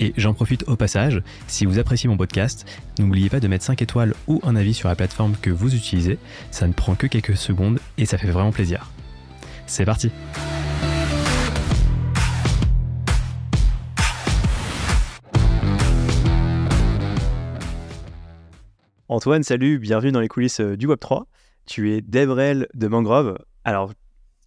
Et j'en profite au passage, si vous appréciez mon podcast, n'oubliez pas de mettre 5 étoiles ou un avis sur la plateforme que vous utilisez, ça ne prend que quelques secondes et ça fait vraiment plaisir. C'est parti Antoine, salut, bienvenue dans les coulisses euh, du Web3. Tu es DevRel de Mangrove. Alors,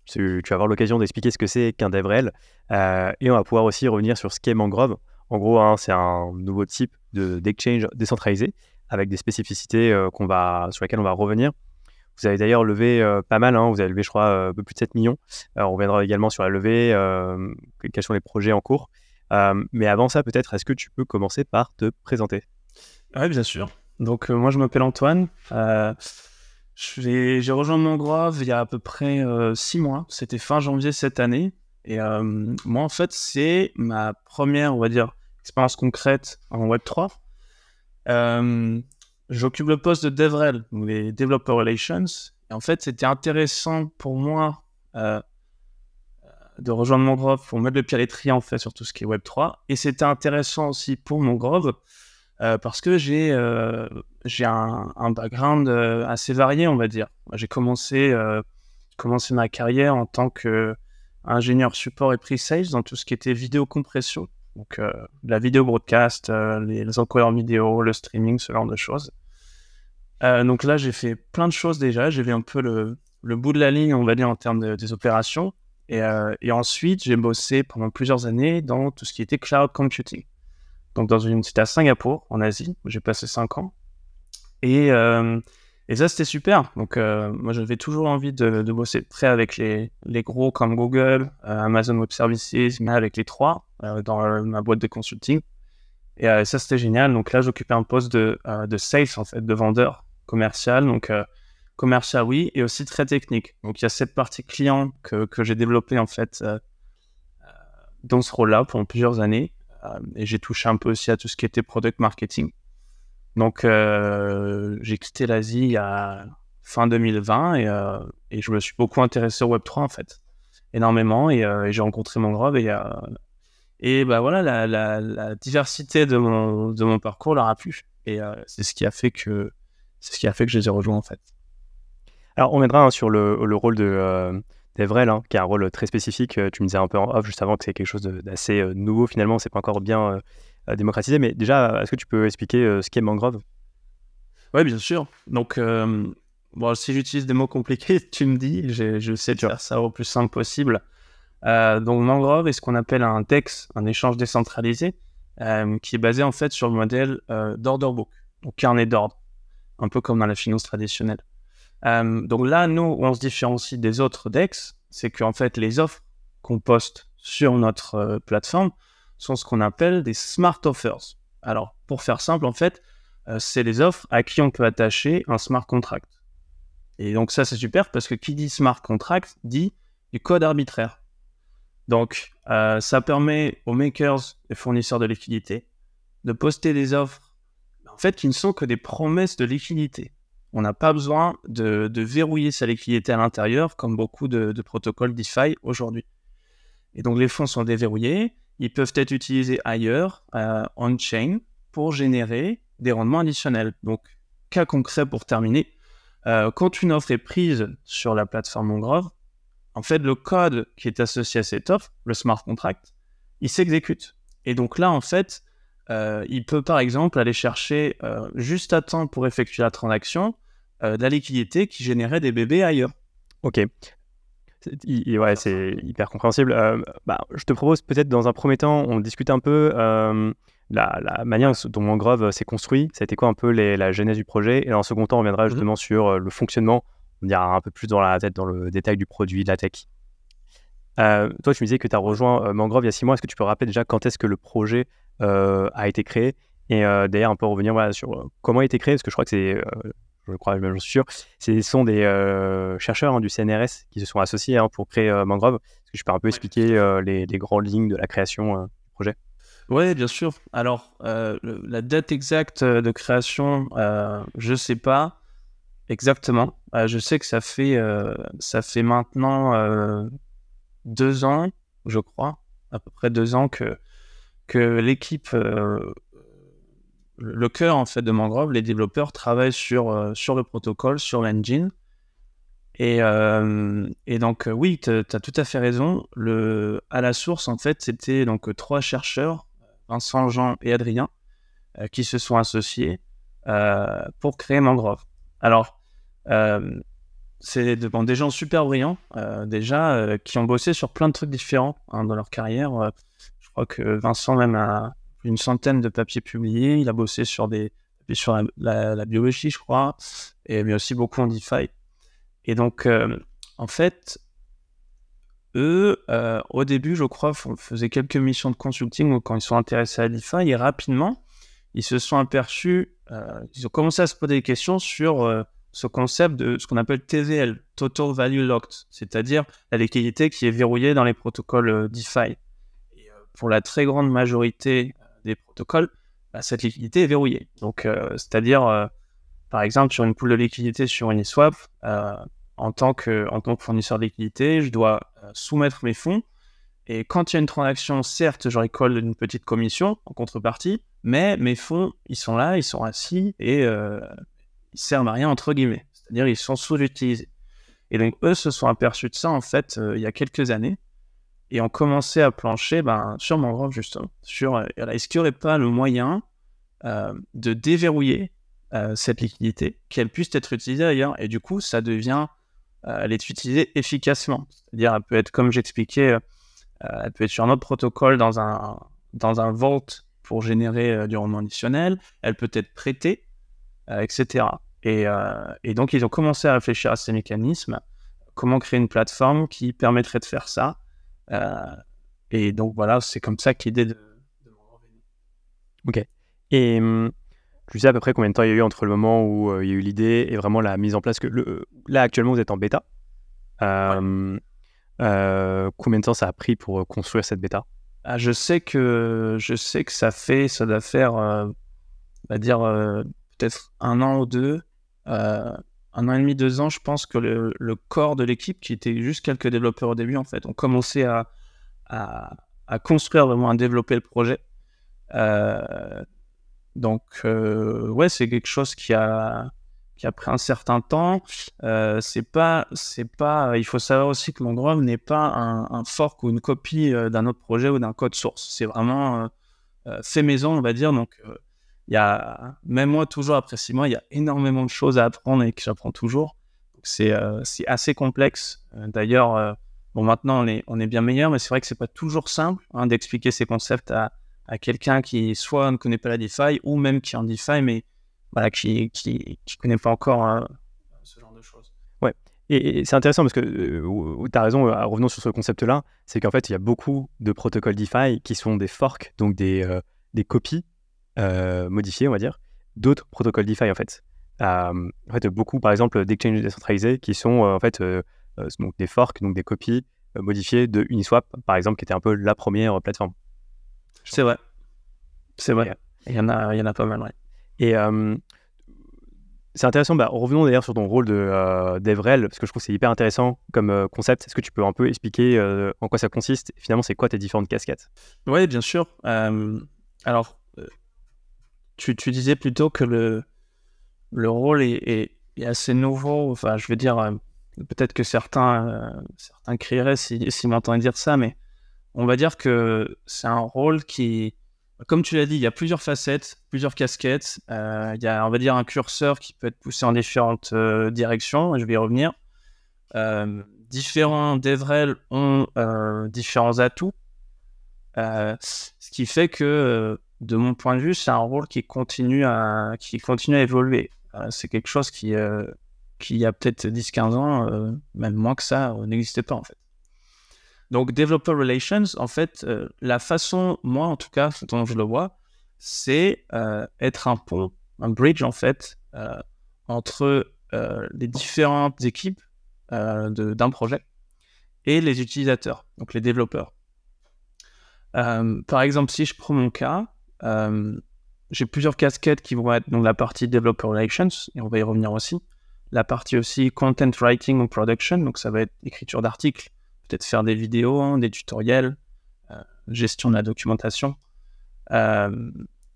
tu, vas avoir l'occasion d'expliquer ce que c'est qu'un DevRel euh, et on va pouvoir aussi revenir sur ce qu'est Mangrove en gros, hein, c'est un nouveau type d'exchange décentralisé avec des spécificités euh, qu'on va, sur lesquelles on va revenir. Vous avez d'ailleurs levé euh, pas mal, hein, vous avez levé, je crois, euh, un peu plus de 7 millions. on reviendra également sur la levée, quels sont les projets en cours. mais avant ça, peut-être, est-ce que tu peux commencer par te présenter? Oui, bien sûr. Donc, moi, je m'appelle Antoine. J'ai rejoint Mangrove il y a à peu près 6 mois. C'était fin janvier cette année. Et moi, en fait, c'est ma première, on va dire, expérience concrète en Web3. J'occupe le poste de DevRel, les Developer Relations. Et en fait, c'était intéressant pour moi euh, de rejoindre Mangrove pour mettre le pied à l'étrier en fait sur tout ce qui est Web3. Et c'était intéressant aussi pour Mangrove euh, parce que j'ai euh, un, un, background euh, assez varié, on va dire. J'ai commencé, commencé ma carrière en tant que ingénieur support et pre-sales dans tout ce qui était vidéo compression. Donc, euh, la vidéo broadcast, euh, les, encodeurs vidéo, le streaming, ce genre de choses. Euh, donc là, j'ai fait plein de choses déjà. J'ai vu un peu le, le, bout de la ligne, on va dire, en termes des opérations. Et, et ensuite, j'ai bossé pendant plusieurs années dans tout ce qui était cloud computing. Donc, dans une cité à Singapour, en Asie, où j'ai passé 5 ans. Et, et ça, c'était super. Donc, euh, moi, j'avais toujours envie de, bosser très avec les, les, gros comme Google, euh, Amazon Web Services, mais avec les trois euh, dans ma boîte de consulting. Et ça, c'était génial. Donc là, j'occupais un poste de, de sales, en fait, de vendeur commercial. Donc, commercial, oui, et aussi très technique. Donc, il y a cette partie client que j'ai développée, en fait, dans ce rôle-là pendant plusieurs années. et j'ai touché un peu aussi à tout ce qui était product marketing. Donc, euh, j'ai quitté l'Asie à fin 2020 euh, et, je me suis beaucoup intéressé au Web3 en fait, énormément. Et, euh, j'ai rencontré Mangrove et, bah voilà, la, diversité de mon, de mon parcours leur a plu. Et c'est ce qui a fait que c'est ce qui a fait que je les ai rejoints en fait. Alors, on viendra hein, sur le, rôle de d'Evrel, hein, qui a un rôle très spécifique. Tu me disais un peu en off juste avant que c'est quelque chose d'assez nouveau finalement. C'est pas encore bien démocratiser. Mais déjà, est-ce que tu peux expliquer euh, ce qu'est Mangrove? Oui, bien sûr. Donc, euh, bon, si j'utilise des mots compliqués, tu me dis, je sais de faire ça au plus simple possible. Euh, donc, Mangrove est ce qu'on appelle un DEX, un échange décentralisé, qui est basé en fait sur le modèle d'order book, donc carnet d'ordre, un peu comme dans la finance traditionnelle. donc là, nous, on se différencie des autres DEX, c'est qu'en fait, les offres qu'on poste sur notre plateforme sont ce qu'on appelle des smart offers. Alors, pour faire simple, en fait, euh, c'est les offres à qui on peut attacher un smart contract. Et donc ça, c'est super parce que qui dit smart contract dit du code arbitraire. Donc, euh, ça permet aux makers et fournisseurs de liquidité de poster des offres, en fait, qui ne sont que des promesses de liquidité. On n'a pas besoin de, verrouiller sa liquidité à l'intérieur, comme beaucoup de protocoles DeFi aujourd'hui. Et donc, les fonds sont déverrouillés, ils peuvent être utilisés ailleurs, euh, on-chain, pour générer des rendements additionnels. Donc, cas concret pour terminer, euh, quand une offre est prise sur la plateforme Mangrove, en fait, le code qui est associé à cette offre, le smart contract, il s'exécute. Et donc là, en fait, euh, il peut par exemple aller chercher juste à temps pour effectuer la transaction de la liquidité qui générait des bébés ailleurs. Ok ouais, c'est hyper compréhensible. Euh, bah, je te propose peut-être dans un premier temps, on discute un peu euh, la, la, manière dont Mangrove euh, s'est construit. Ça a été quoi un peu la genèse du projet? Et dans un second temps, on reviendra mmh justement sur le fonctionnement. On ira un peu plus dans la tête, dans le détail du produit, de la tech. toi, tu me disais que tu as rejoint Mangrove il y a six mois. Est-ce que tu peux rappeler déjà quand est-ce que le projet a été créé? Et d'ailleurs, un peu revenir voilà, sur comment il a été créé, parce que je crois que c'est je crois, je suis sûr. Ce sont des chercheurs hein, du CNRS qui se sont associés hein, pour créer Mangrove. Est-ce que je peux un peu expliquer les, les, grandes lignes de la création du projet Oui, bien sûr. Alors, la date exacte de création, je ne sais pas exactement. je sais que ça fait, ça fait maintenant deux ans, je crois, à peu près deux ans que, que l'équipe le cœur en fait de Mangrove, les développeurs travaillent sur, euh, sur le protocole, sur l'engine. Et, euh, et, donc, euh, oui, tu as tout à fait raison. Le, à la source, en fait, c'était donc trois chercheurs, Vincent, Jean et Adrien, qui se sont associés pour créer Mangrove. Alors, c'est des gens super brillants, déjà, qui ont bossé sur plein de trucs différents hein, dans leur carrière. je crois que Vincent même a, une centaine de papiers publiés. Il a bossé sur des sur la, biologie, je crois, et, mais aussi beaucoup en DeFi. Et donc, euh, en fait, eux, euh, au début, je crois, faisaient quelques missions de consulting quand ils sont intéressés à DeFi, et rapidement, ils se sont aperçus, euh, ils ont commencé à se poser des questions sur ce concept de ce qu'on appelle TVL, Total Value Locked, c'est-à-dire la liquidité qui est verrouillée dans les protocoles DeFi. Et, pour la très grande majorité des protocoles, bah, cette liquidité est verrouillée. Donc, euh, c'est-à-dire, euh, par exemple, sur une pool de liquidité sur Uniswap, euh, en, tant que, en tant que fournisseur de liquidité, je dois soumettre mes fonds. Et quand il y a une transaction, certes, je récolte une petite commission en contrepartie, mais mes fonds, ils sont là, ils sont assis et ils servent à rien, entre guillemets. C'est-à-dire, ils sont sous-utilisés. Et donc, eux se sont aperçus de ça, en fait, il y a quelques années et ont commencé à plancher ben, sur Mangrove, justement. Sur, euh, est-ce qu'il n'y aurait pas le moyen euh, de déverrouiller euh, cette liquidité, qu'elle puisse être utilisée ailleurs Et du coup, ça devient, elle est utilisée efficacement? C'est-à-dire, elle peut être, comme j'expliquais, elle peut être sur un autre protocole dans un, dans un vault pour générer du rendement additionnel, elle peut être prêtée, etc. Et, et, donc, ils ont commencé à réfléchir à ces mécanismes, comment créer une plateforme qui permettrait de faire ça, euh, et donc voilà, c'est comme ça que l'idée de, de Ok. Et hum, tu sais à peu près combien de temps il y a eu entre le moment où euh, il y a eu l'idée et vraiment la mise en place que le, Là, actuellement, vous êtes en bêta. Euh, combien de temps ça a pris pour construire cette bêta? Ah, je, sais que, je sais que ça fait, ça doit faire, on va dire, peut-être un an ou deux un an et demi, deux ans, je pense que le, corps de l'équipe, qui était juste quelques développeurs au début, en fait, ont commencé à, construire vraiment, à développer le projet. Euh, donc, euh, ouais, c'est quelque chose qui a, qui a pris un certain temps. Euh, c'est pas, c'est pas, il faut savoir aussi que Mangrove n'est pas un, fork ou une copie d'un autre projet ou d'un code source. C'est vraiment fait maison, on va dire. Donc, il y a, même moi, toujours après six mois, il y a énormément de choses à apprendre et que j'apprends toujours. C'est euh, assez complexe. Euh, d'ailleurs, euh, bon, maintenant, on est, on est bien meilleur, mais c'est vrai que c'est pas toujours simple hein, d'expliquer ces concepts à, à quelqu'un qui soit ne connaît pas la DeFi ou même qui est en DeFi, mais voilà, qui qui, qui connaît pas encore hein, ce genre de choses. Ouais. Et, c'est intéressant parce que tu as raison, revenons sur ce concept-là, c'est qu'en fait, il y a beaucoup de protocoles DeFi qui sont des forks, donc des, des copies euh, modifiés, on va dire, d'autres protocoles DeFi en fait. Euh, en fait, beaucoup, par exemple, d'exchanges décentralisés qui sont euh, en fait donc des forks, donc des copies modifiées de Uniswap, par exemple, qui était un peu la première plateforme. C'est vrai. C'est vrai. Il y, en a, il y en a pas mal, ouais. Et c'est intéressant, bah, revenons d'ailleurs sur ton rôle de d'Evrel, parce que je trouve que c'est hyper intéressant comme concept. Est-ce que tu peux un peu expliquer en quoi ça consiste Finalement, c'est quoi tes différentes casquettes? Oui, bien sûr. alors, tu, disais plutôt que le, le rôle est, assez nouveau. Enfin, je veux dire, euh, peut-être que certains, euh, certains crieraient s'ils si, m'entendaient dire ça, mais on va dire que c'est un rôle qui, comme tu l'as dit, il y a plusieurs facettes, plusieurs casquettes. Euh, il y a, on va dire, un curseur qui peut être poussé en différentes directions. Je vais y revenir. différents DevRel ont différents atouts. ce qui fait que de mon point de vue, c'est un rôle qui continue à, qui continue à évoluer. Euh, c'est quelque chose qui, euh, qui il y a peut-être 10-15 ans, euh, même moins que ça, n'existait pas en fait. Donc, Developer Relations, en fait, la façon, moi en tout cas, dont je le vois, c'est être un pont, un bridge en fait, entre les différentes équipes d'un projet et les utilisateurs, donc les développeurs. par exemple, si je prends mon cas, j'ai plusieurs casquettes qui vont être dans la partie Developer Relations, et on va y revenir aussi. La partie aussi Content Writing ou Production, donc ça va être écriture d'articles, peut-être faire des vidéos, hein, des tutoriels, euh, gestion de la documentation. Euh,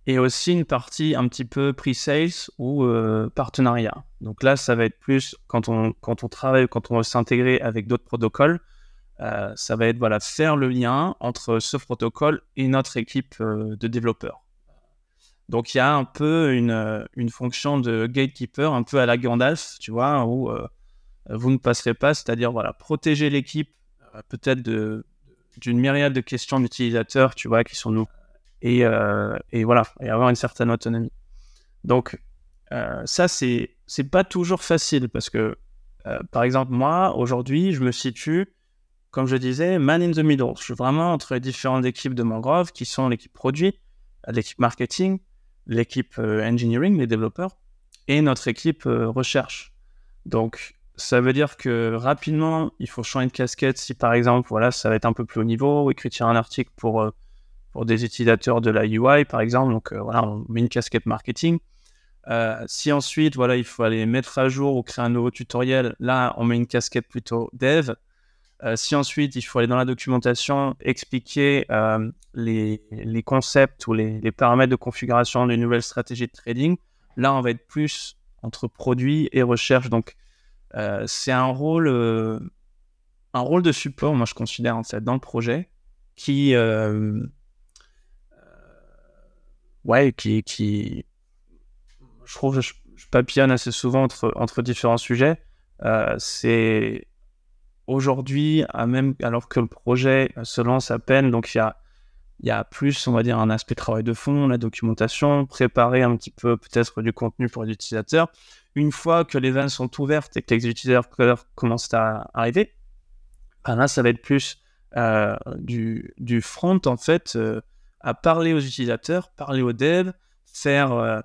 et aussi une partie un petit peu pre-sales ou euh, partenariat. Donc là, ça va être plus quand on, quand on travaille, quand on va s'intégrer avec d'autres protocoles, ça va être voilà, faire le lien entre ce protocole et notre équipe de développeurs. Donc il y a un peu une, euh, une, fonction de gatekeeper, un peu à la Gandalf, tu vois, où euh, vous ne passerez pas, c'est-à-dire voilà, protéger l'équipe euh, peut-être d'une myriade de questions d'utilisateurs, tu vois, qui sont nous. Et, et, voilà, et avoir une certaine autonomie. Donc ça, c'est pas toujours facile parce que, par exemple, moi, aujourd'hui, je me situe, comme je disais, man in the middle. Je suis vraiment entre les différentes équipes de Mangrove, qui sont l'équipe produit, l'équipe marketing, l'équipe euh, engineering, les développeurs, et notre équipe euh, recherche. Donc, ça veut dire que rapidement, il faut changer de casquette si par exemple, voilà, ça va être un peu plus haut niveau, écrire un article pour, euh, pour des utilisateurs de la UI, par exemple. Donc, voilà, on met une casquette marketing. si ensuite, voilà, il faut aller mettre à jour ou créer un nouveau tutoriel, là, on met une casquette plutôt dev. Euh, si ensuite il faut aller dans la documentation, expliquer euh, les, concepts ou les, paramètres de configuration d'une nouvelle stratégie de trading, là on va être plus entre produit et recherche. Donc euh, c'est un rôle, un rôle de support, moi je considère en dans le projet, qui, ouais, qui, qui, je trouve, je, je papillonne assez souvent entre, entre différents sujets. c'est aujourd'hui, même alors que le projet se lance à peine, donc il y a, plus, on va dire, un aspect travail de fond, la documentation, préparer un petit peu peut-être du contenu pour les utilisateurs. Une fois que les vannes sont ouvertes et que les utilisateurs commencent à arriver, ben là, ça va être plus euh, du, front, en fait, euh, à parler aux utilisateurs, parler aux devs, faire, euh,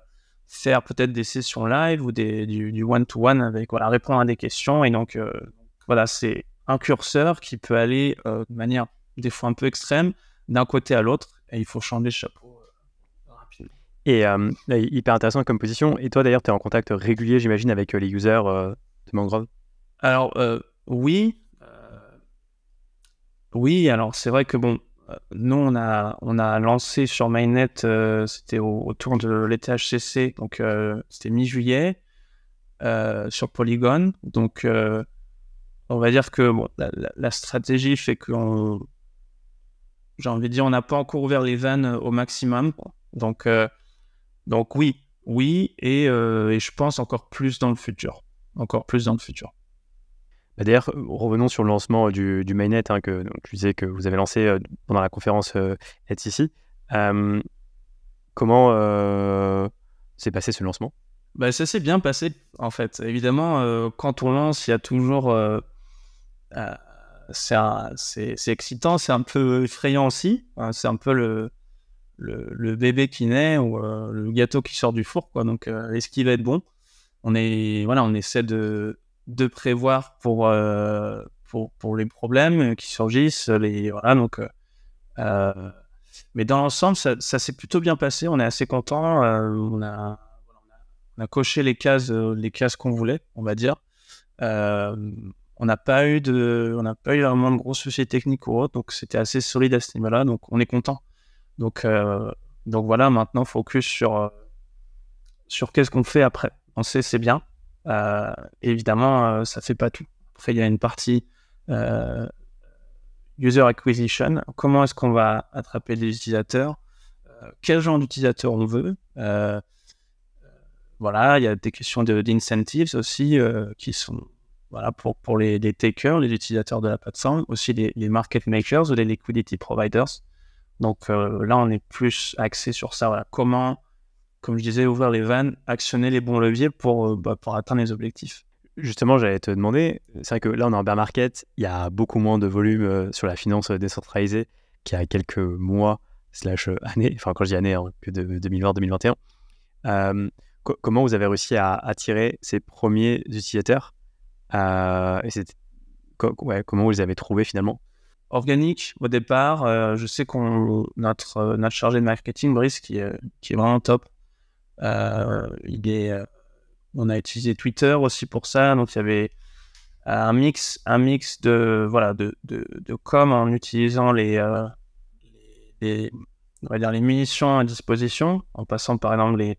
faire peut-être des sessions live ou du one-to-one avec, voilà, répondre à des questions. Et donc, voilà, c'est un curseur qui peut aller euh, de manière des fois un peu extrême d'un côté à l'autre et il faut changer le chapeau euh, rapidement. Et euh, hyper intéressant comme position. Et toi d'ailleurs, tu es en contact régulier, j'imagine, avec les users de Mangrove? Alors, oui. oui, alors c'est vrai que bon, nous, on a, on a lancé sur Mainnet, c'était autour de l'été HCC, donc c'était mi-juillet, sur Polygon. Donc, on va dire que bon, la, stratégie fait que j'ai envie de dire, on n'a pas encore ouvert les vannes au maximum. Donc, euh, donc oui, oui, euh, et, je pense encore plus dans le futur. Encore plus dans le futur. Bah, d'ailleurs, revenons sur le lancement du, du mainnet hein, que tu disais que vous avez lancé euh, pendant la conférence HTC. comment s'est passé ce lancement? Bah, Ça s'est bien passé, en fait. Évidemment, quand on lance, il y a toujours euh, c'est excitant, c'est un peu effrayant aussi. c'est un peu le, le, bébé qui naît ou euh, le gâteau qui sort du four. Quoi. Donc, euh, est-ce qu'il va être bon? On, est, voilà, on essaie de, de prévoir pour, pour, pour, les problèmes qui surgissent. Les, voilà, donc, mais dans l'ensemble, ça, ça s'est plutôt bien passé. On est assez content. on, a, on a coché les cases, les cases qu'on voulait, on va dire. On n'a pas eu de, on n'a pas eu vraiment de gros soucis techniques ou autre, donc c'était assez solide à ce niveau-là, donc on est content. Donc, euh, donc voilà, maintenant focus sur, euh, sur qu'est-ce qu'on fait après. On sait c'est bien, euh, évidemment ça fait pas tout. Après il y a une partie user acquisition, comment est-ce qu'on va attraper les utilisateurs, quel genre d'utilisateurs on veut? voilà, il y a des questions d'incentives aussi qui sont voilà, pour, pour les, takers, les utilisateurs de la plateforme, aussi les, market makers ou les liquidity providers. Donc euh, là, on est plus axé sur ça. Voilà. Comment, comme je disais, ouvrir les vannes, actionner les bons leviers pour, euh, bah, pour atteindre les objectifs. Justement, j'allais te demander, c'est vrai que là, on est en bear market, il y a beaucoup moins de volume euh, sur la finance décentralisée qu'il y a quelques mois, slash années, enfin quand je dis années, hein, que de 2020-2021. comment vous avez réussi à attirer ces premiers utilisateurs? Et comment vous les avez trouvés finalement? Organique au départ, je sais qu'on notre, notre chargé de marketing Brice qui est, qui est vraiment top. il est, on a utilisé Twitter aussi pour ça, donc il y avait un mix, un mix de voilà de, de, de com en utilisant les, les, on va dire les munitions à disposition, en passant par exemple les,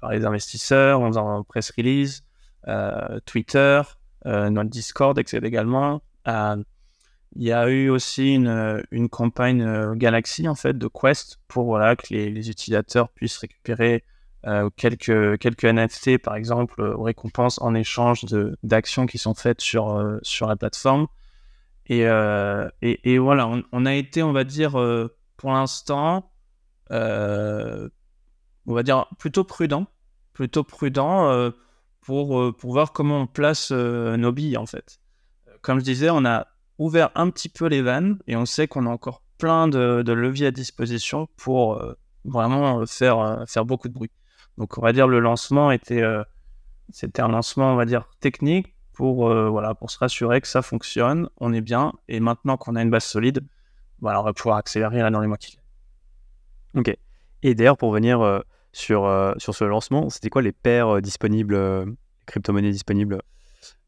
par les investisseurs, en faisant un press release, euh, Twitter, euh, notre Discord, etc. également. Euh, il y a eu aussi une, campagne Galaxy en fait de Quest pour voilà que les, utilisateurs puissent récupérer quelques quelques NFT par exemple aux récompenses en échange d'actions qui sont faites sur sur la plateforme. Et, voilà, on, on, a été, on va dire, pour l'instant, euh, on va dire plutôt prudent, plutôt prudent euh, pour, euh, pour voir comment on place nos billes en fait. Comme je disais, on a ouvert un petit peu les vannes et on sait qu'on a encore plein de, leviers à disposition pour vraiment faire, faire beaucoup de bruit. Donc on va dire le lancement était c'était un lancement on va dire technique pour voilà pour se rassurer que ça fonctionne, on est bien et maintenant qu'on a une base solide, voilà, on va pouvoir accélérer là dans les mois qui viennent. Ok. Et d'ailleurs, pour venir euh, sur, euh, sur ce lancement, c'était quoi les paires euh, disponibles, crypto-monnaies disponibles?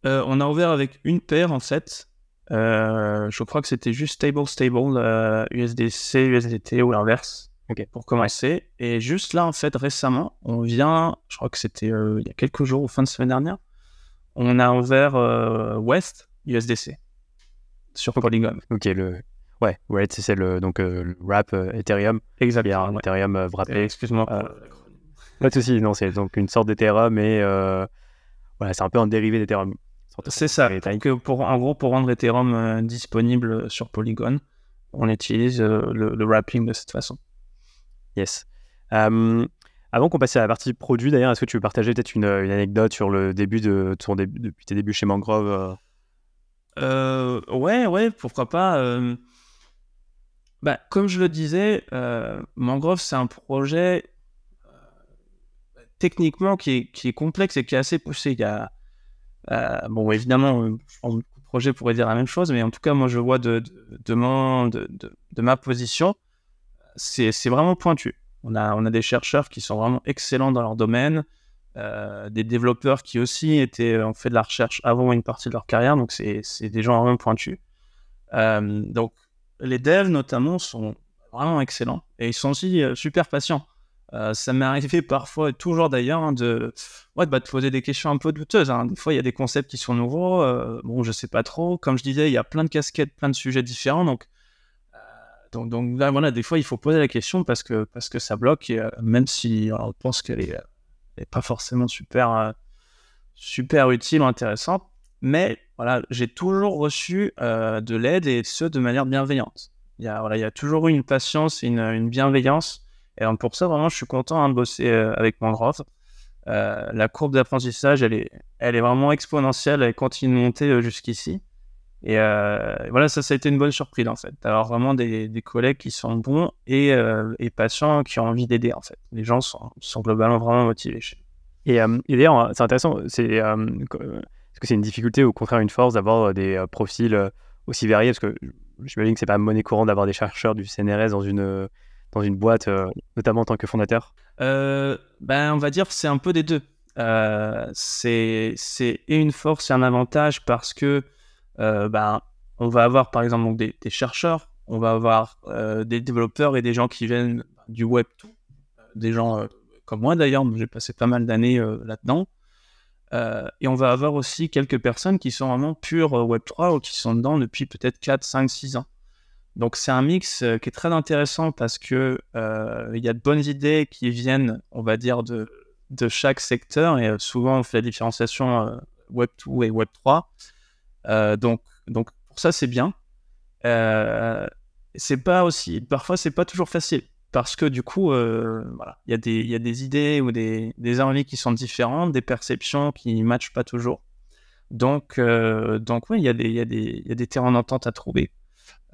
On a ouvert avec une paire en fait. je crois que c'était juste stable, stable, USDC, USDT ou l'inverse. Ok. Pour commencer. Et juste là, en fait, récemment, on vient, je crois que c'était il y a quelques jours, ou fin de semaine dernière, on a ouvert West USDC sur Polygon. Ok, le, Ouais, ouais c'est le, donc, euh, le wrap euh, Ethereum. Exactement. Ethereum euh, wrappé. Excuse-moi. pas de souci, non, c'est donc une sorte d'Ethereum et voilà, c'est un peu un dérivé d'Ethereum. C'est ça. Que pour, en gros, pour rendre Ethereum disponible sur Polygon, on utilise le, wrapping de cette façon. Yes. avant qu'on passe à la partie produit, d'ailleurs, est-ce que tu veux partager peut-être une, anecdote sur le début de ton début, depuis tes débuts chez Mangrove Ouais, ouais, pourquoi pas. Bah, comme je le disais, euh, Mangrove, c'est un projet euh, techniquement qui est, complexe et qui est assez poussé. Il y a, euh, bon, évidemment, de projets pourraient dire la même chose, mais en tout cas, moi, je vois de, de, de ma position, c'est vraiment pointu. On a, on a des chercheurs qui sont vraiment excellents dans leur domaine, des développeurs qui aussi étaient, ont fait de la recherche avant une partie de leur carrière, donc c'est des gens vraiment pointus. donc, les devs notamment sont vraiment excellents et ils sont aussi euh, super patients. Euh, ça m'est arrivé parfois, et toujours d'ailleurs, hein, bah, de poser des questions un peu douteuses. Hein. Des fois, il y a des concepts qui sont nouveaux. Euh, bon, je sais pas trop. Comme je disais, il y a plein de casquettes, plein de sujets différents. Donc, donc là, voilà, des fois, il faut poser la question parce que, ça bloque, même si on pense qu'elle est, pas forcément super, super utile ou intéressante. Mais voilà, j'ai toujours reçu euh, de l'aide et ce de manière bienveillante. Il y a, voilà, il y a toujours eu une patience et une, bienveillance. Et pour ça, vraiment, je suis content hein, de bosser euh, avec Mangrove. Euh, la courbe d'apprentissage, elle est, elle est vraiment exponentielle. Elle continue de monter jusqu'ici. Et voilà, ça, ça a été une bonne surprise en fait, d'avoir vraiment des, collègues qui sont bons et, et patients, qui ont envie d'aider en fait. Les gens sont, sont globalement vraiment motivés. Et, et d'ailleurs, c'est intéressant, c'est c'est une difficulté ou au contraire une force d'avoir euh, des euh, profils euh, aussi variés Parce que j'imagine que c'est pas monnaie courante d'avoir des chercheurs du CNRS dans une, dans une boîte, notamment en tant que fondateur ben, On va dire c'est un peu des deux. c'est une force et un avantage parce que ben, on va avoir par exemple des chercheurs, on va avoir des développeurs et des gens qui viennent du web tout, des gens comme moi d'ailleurs, j'ai passé pas mal d'années là-dedans. Euh, et on va avoir aussi quelques personnes qui sont vraiment pures euh, Web3 ou qui sont dedans depuis peut-être 4, 5, 6 ans. Donc c'est un mix euh, qui est très intéressant parce que il y a de bonnes idées qui viennent, on va dire, de, de chaque secteur et souvent on fait la différenciation Web2 et Web3. donc, donc pour ça c'est bien. c'est pas aussi, parfois c'est pas toujours facile parce que du coup, euh, voilà, il y, a des idées ou des, envies qui sont différentes, des perceptions qui ne matchent pas toujours. Donc, euh, donc oui, il y, a des, terrains d'entente à trouver.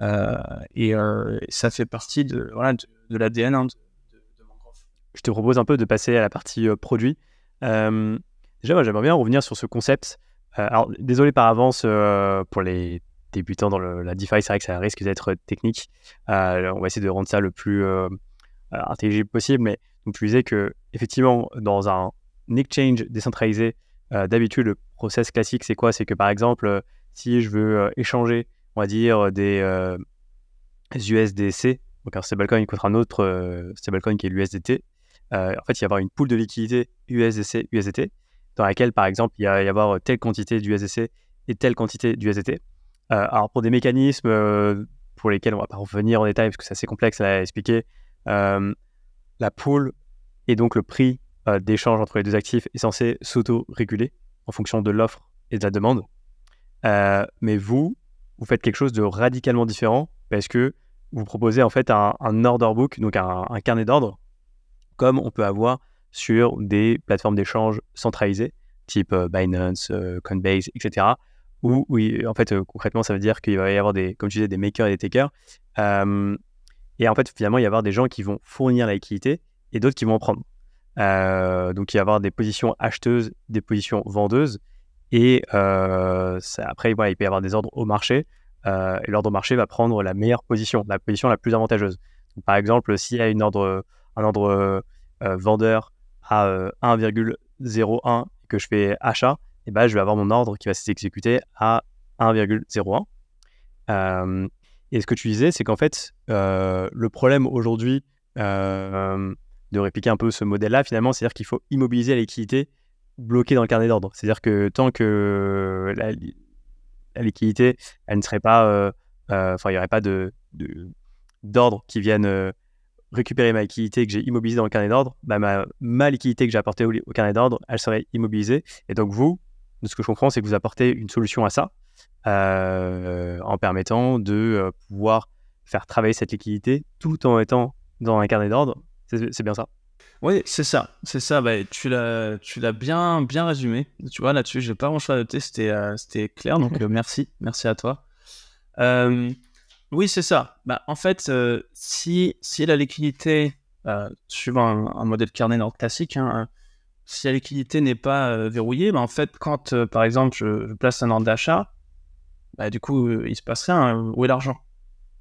Euh, et ça fait partie de, voilà, de, l'ADN hein, de, Je te propose un peu de passer à la partie produit. déjà, moi, j'aimerais bien revenir sur ce concept. alors, désolé par avance pour les débutants dans la DeFi, c'est vrai que ça risque d'être technique. on va essayer de rendre ça le plus intelligible possible, mais donc, tu disais que effectivement, dans un exchange décentralisé, d'habitude, le process classique, c'est quoi? C'est que par exemple, si je veux échanger, on va dire, des USDC, donc un stablecoin contre un autre stablecoin qui est l'USDT, en fait, il va y avoir une pool de liquidité USDC, USDT, dans laquelle, par exemple, il va y avoir telle quantité d'USDC et telle quantité d'USDT. alors, pour des mécanismes pour lesquels on ne va pas revenir en détail parce que c'est assez complexe à expliquer, la pool et donc le prix d'échange entre les deux actifs est censé s'auto-réguler en fonction de l'offre et de la demande. mais vous, vous faites quelque chose de radicalement différent parce que vous proposez en fait un, order book, donc un, carnet d'ordre, comme on peut avoir sur des plateformes d'échange centralisées, type Binance, Coinbase, etc. Où, oui, en fait, concrètement, ça veut dire qu'il va y avoir des, comme tu disais, des makers et des takers. Et en fait, finalement, il y avoir des gens qui vont fournir la liquidité et d'autres qui vont en prendre. donc, il va y avoir des positions acheteuses, des positions vendeuses. Et après, il peut y avoir des ordres au marché. Euh, et l'ordre marché va prendre la meilleure position, la position la plus avantageuse. par exemple, s'il y a un ordre euh, vendeur à 1,01 euh, et que je fais achat, et eh ben, je vais avoir mon ordre qui va s'exécuter à 1,01. Et ce que tu disais, c'est qu'en fait, le problème aujourd'hui de répliquer un peu ce modèle-là, finalement, c'est-à-dire qu'il faut immobiliser la liquidité bloquée dans le carnet d'ordre. C'est-à-dire que tant que la, liquidité, elle ne serait pas, euh, euh, enfin, il n'y aurait pas de, d'ordre qui viennent euh, récupérer ma liquidité que j'ai immobilisée dans le carnet d'ordre, bah, ma, ma, liquidité que j'ai apportée au, carnet d'ordre, elle serait immobilisée. Et donc vous, de ce que je comprends, c'est que vous apportez une solution à ça en permettant de pouvoir faire travailler cette liquidité tout en étant dans un carnet d'ordre. C'est bien ça oui, c'est ça, c'est ça. Bah, tu l'as, tu l'as bien, bien résumé. Tu vois là-dessus, j'ai pas grand chose à noter. C'était, euh, c'était clair. Donc euh, merci, merci à toi. Euh, oui, c'est ça. Bah, en fait, si, si la liquidité, suivant un, modèle carnet d'ordre classique, hein, si la liquidité n'est pas verrouillée, bah, en fait, quand par exemple je, place un ordre d'achat, bah, du coup, il se passe rien. Où est l'argent?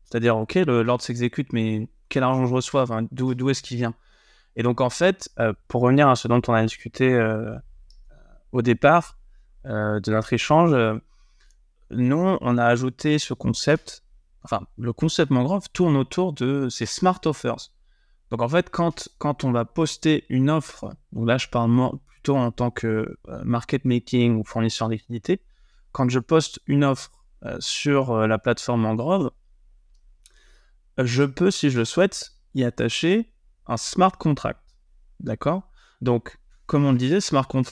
C'est-à-dire, ok, l'ordre s'exécute, mais quel argent je reçois? D'où, d'où est-ce qu'il vient? Et donc, en fait, euh, pour revenir à ce dont on a discuté euh, au départ euh, de notre échange, nous, on a ajouté ce concept, enfin, le concept Mangrove tourne autour de ces smart offers. Donc, en fait, quand, quand on va poster une offre, donc là, je parle plutôt en tant que market making ou fournisseur de quand je poste une offre sur la plateforme Mangrove, je peux, si je le souhaite, y attacher un smart contract. D'accord? Donc, comme on le disait,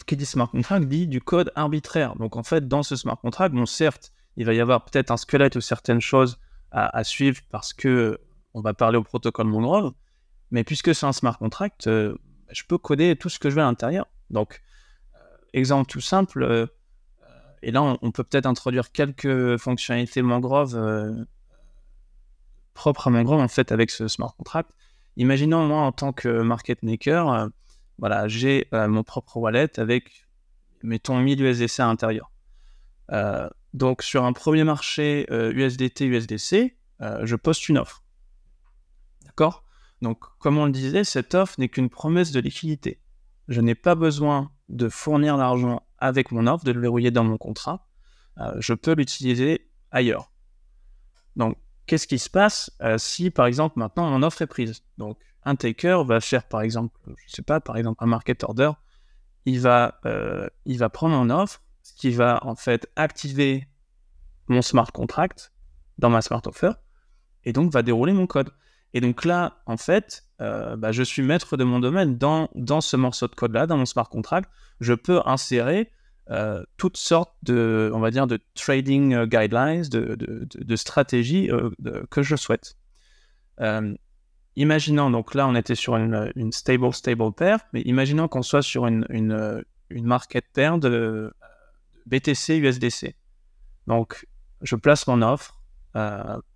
qui dit smart contract dit du code arbitraire. Donc, en fait, dans ce smart contract, bon, certes, il va y avoir peut-être un squelette ou certaines choses à, suivre parce que on va parler au protocole Monroe, mais puisque c'est un smart contract, euh, je peux coder tout ce que je veux à l'intérieur. Donc, euh, exemple tout simple, euh, et là, on, peut peut-être introduire quelques fonctionnalités Mangrove propres à Mangrove, en fait, avec ce smart contract. Imaginons, moi, en tant que market maker, euh, voilà, j'ai euh, mon propre wallet avec, mettons, 1000 USDC à l'intérieur. Euh, donc, sur un premier marché USDT, USDC, je poste une offre. D'accord? Donc, comme on le disait, cette offre n'est qu'une promesse de liquidité. Je n'ai pas besoin de fournir l'argent avec mon offre, de le verrouiller dans mon contrat. je peux l'utiliser ailleurs. Donc, qu'est-ce qui se passe euh, si, par exemple, maintenant mon offre est prise? Donc, un taker va faire, par exemple, je sais pas, par exemple, un market order. Il va, euh, il va prendre mon offre, ce qui va en fait activer mon smart contract dans ma smart offer, et donc va dérouler mon code. Et donc là, en fait, euh, bah, je suis maître de mon domaine dans, dans ce morceau de code-là, dans mon smart contract. Je peux insérer euh, toutes sortes de, on va dire, de trading euh, guidelines, de, de, stratégies euh, que je souhaite. imaginons, donc là on était sur une, une stable stable pair, mais imaginons qu'on soit sur une, une, une, market pair de BTC USDC. Donc je place mon offre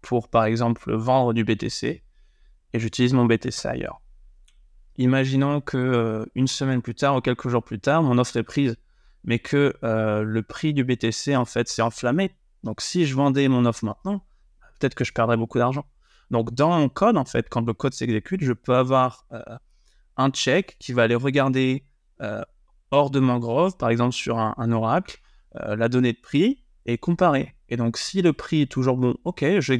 pour par exemple vendre du BTC et j'utilise mon BTC ailleurs. imaginons que une semaine plus tard ou quelques jours plus tard, mon offre est prise, mais que le prix du BTC en fait s'est enflammé. Donc si je vendais mon offre maintenant, peut-être que je perdrais beaucoup d'argent. Donc dans mon code, en fait, quand le code s'exécute, je peux avoir un check qui va aller regarder hors de Mangrove, par exemple sur un, oracle, la donnée de prix et comparer. Et donc si le prix est toujours bon, ok, je.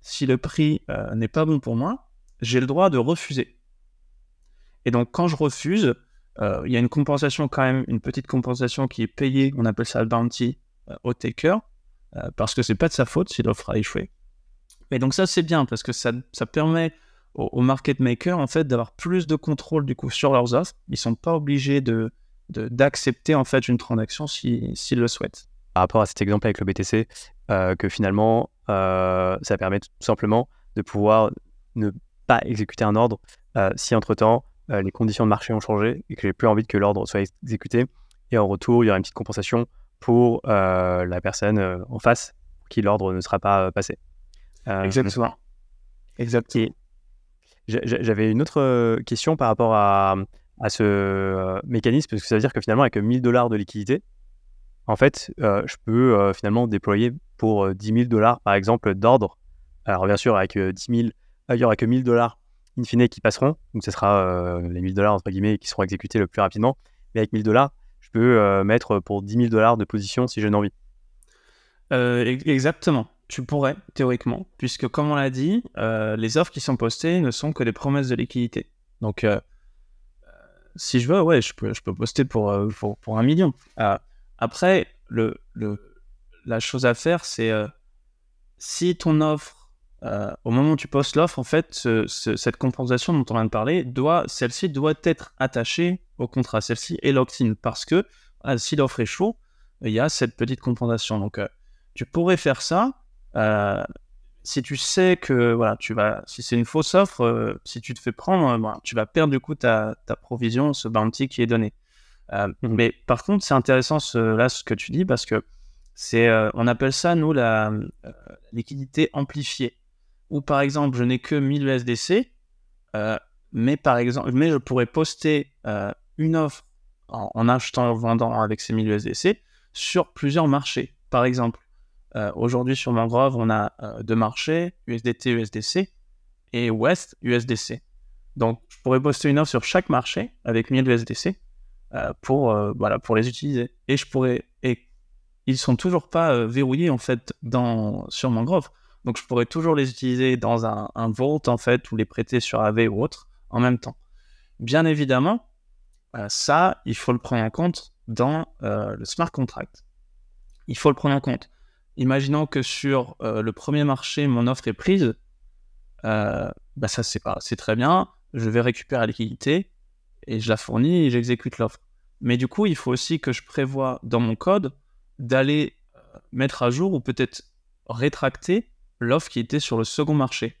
Si le prix n'est pas bon pour moi, j'ai le droit de refuser. Et donc, quand je refuse, euh, il y a une compensation quand même, une petite compensation qui est payée, on appelle ça le bounty, euh, au taker, euh, parce que c'est pas de sa faute si l'offre a échoué. Et donc ça, c'est bien, parce que ça, permet aux, market makers, en fait, d'avoir plus de contrôle, du coup, sur leurs offres. Ils sont pas obligés d'accepter en fait une transaction s'ils le souhaitent. Par rapport à cet exemple avec le BTC, que finalement, ça permet tout simplement de pouvoir ne pas exécuter un ordre si entre-temps euh, les conditions de marché ont changé et que j'ai plus envie que l'ordre soit exécuté. Et en retour, il y aura une petite compensation pour euh, la personne euh, en face qui l'ordre ne sera pas passé. Exactement. Exactement. J'avais une autre question par rapport à, à ce mécanisme, parce que ça veut dire que finalement, avec 1000 dollars de liquidité, en fait, je peux finalement déployer pour 10 000 dollars, par exemple, d'ordre. Alors, bien sûr, avec 10 000, il n'y aura que 1000 dollars in fine qui passeront. Donc ce sera euh, les 1000 dollars entre guillemets qui seront exécutés le plus rapidement. Mais avec 1000 dollars, je peux euh, mettre pour 10 000 dollars de position si j'ai envie. Euh, exactement. Tu pourrais, théoriquement, puisque comme on l'a dit, les offres qui sont postées ne sont que des promesses de liquidité. Donc, si je veux, ouais, je peux, je peux poster pour, pour, pour un million. Après, la chose à faire, c'est si ton offre euh, au moment où tu postes l'offre, en fait, cette compensation dont on vient de parler, celle-ci doit être attachée au contrat. Celle-ci est locked-in parce que si l'offre est chaud, il y a cette petite compensation. Donc, euh, tu pourrais faire ça euh, si tu sais que voilà, tu vas, si c'est une fausse offre, si tu te fais prendre, tu vas perdre du coup ta, ta provision, ce bounty qui est donné. Mmh. Mais par contre, c'est intéressant là ce que tu dis parce que c'est, on appelle ça nous la liquidité amplifiée où par exemple je n'ai que 1000 USDC, euh, mais par exemple, mais je pourrais poster euh, une offre en, achetant ou vendant avec ces 1000 USDC sur plusieurs marchés. Par exemple, euh, aujourd'hui sur Mangrove, on a deux marchés, USDT, USDC et West, USDC. Donc je pourrais poster une offre sur chaque marché avec 1000 USDC pour, voilà, pour les utiliser. Et je pourrais, et ils sont toujours pas verrouillés en fait dans, sur Mangrove. Donc je pourrais toujours les utiliser dans un, vault en fait ou les prêter sur AV ou autre en même temps. Bien évidemment, euh, ça, il faut le prendre en compte dans euh, le smart contract. Il faut le prendre en compte. Imaginons que sur euh, le premier marché, mon offre est prise. bah ça, c'est pas, c'est très bien. Je vais récupérer la liquidité et je la fournis et j'exécute l'offre. Mais du coup, il faut aussi que je prévoie dans mon code d'aller mettre à jour ou peut-être rétracter l'offre qui était sur le second marché.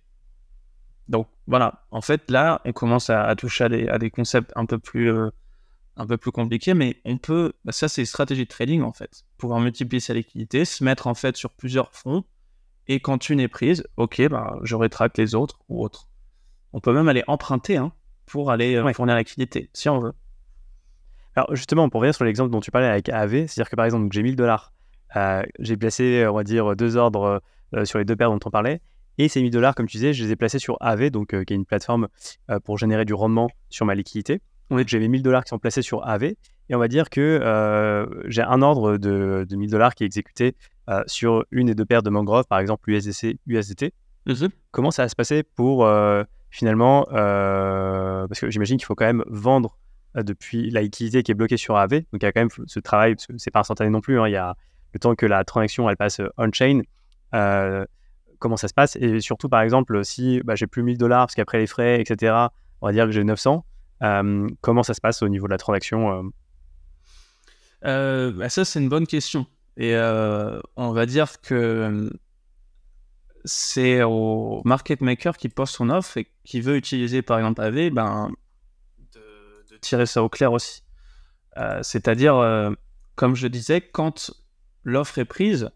Donc voilà, en fait là, on commence à, toucher à des, concepts un peu plus euh, un peu plus compliqués, mais on peut, bah, ça c'est stratégie de trading en fait, pouvoir multiplier sa liquidité, se mettre en fait sur plusieurs fonds, et quand une est prise, ok, bah, je rétracte les autres ou autres. On peut même aller emprunter hein, pour aller euh, fournir la liquidité, si on veut. Alors justement, pour revenir sur l'exemple dont tu parlais avec AV, c'est-à-dire que par exemple, j'ai 1000 dollars, euh, j'ai placé, on va dire, deux ordres euh, sur les deux paires dont on parlait. Et ces 1000 dollars, comme tu disais, je les ai placés sur AV, donc, euh, qui est une plateforme pour générer du rendement sur ma liquidité. Donc j'avais 1000 dollars qui sont placés sur AV. Et on va dire que j'ai un ordre de, de 1000 dollars qui est exécuté sur une des deux paires de mangroves, par exemple USDC, USDT. Mhm. Comment ça va se passer pour finalement, parce que j'imagine qu'il faut quand même vendre depuis la liquidité qui est bloquée sur AV. Donc il y a quand même ce travail, parce que c'est pas instantané non plus, hein. il y a le temps que la transaction elle passe on-chain. Euh, comment ça se passe? Et surtout par exemple si bah, j'ai plus 1000 dollars parce qu'après les frais etc on va dire que j'ai 900 euh, comment ça se passe au niveau de la transaction euh? bah, ça c'est une bonne question et on va dire que c'est au market maker qui poste son offre et qui veut utiliser par exemple AV ben, de, tirer ça au clair aussi c'est-à-dire comme je disais quand l'offre est prise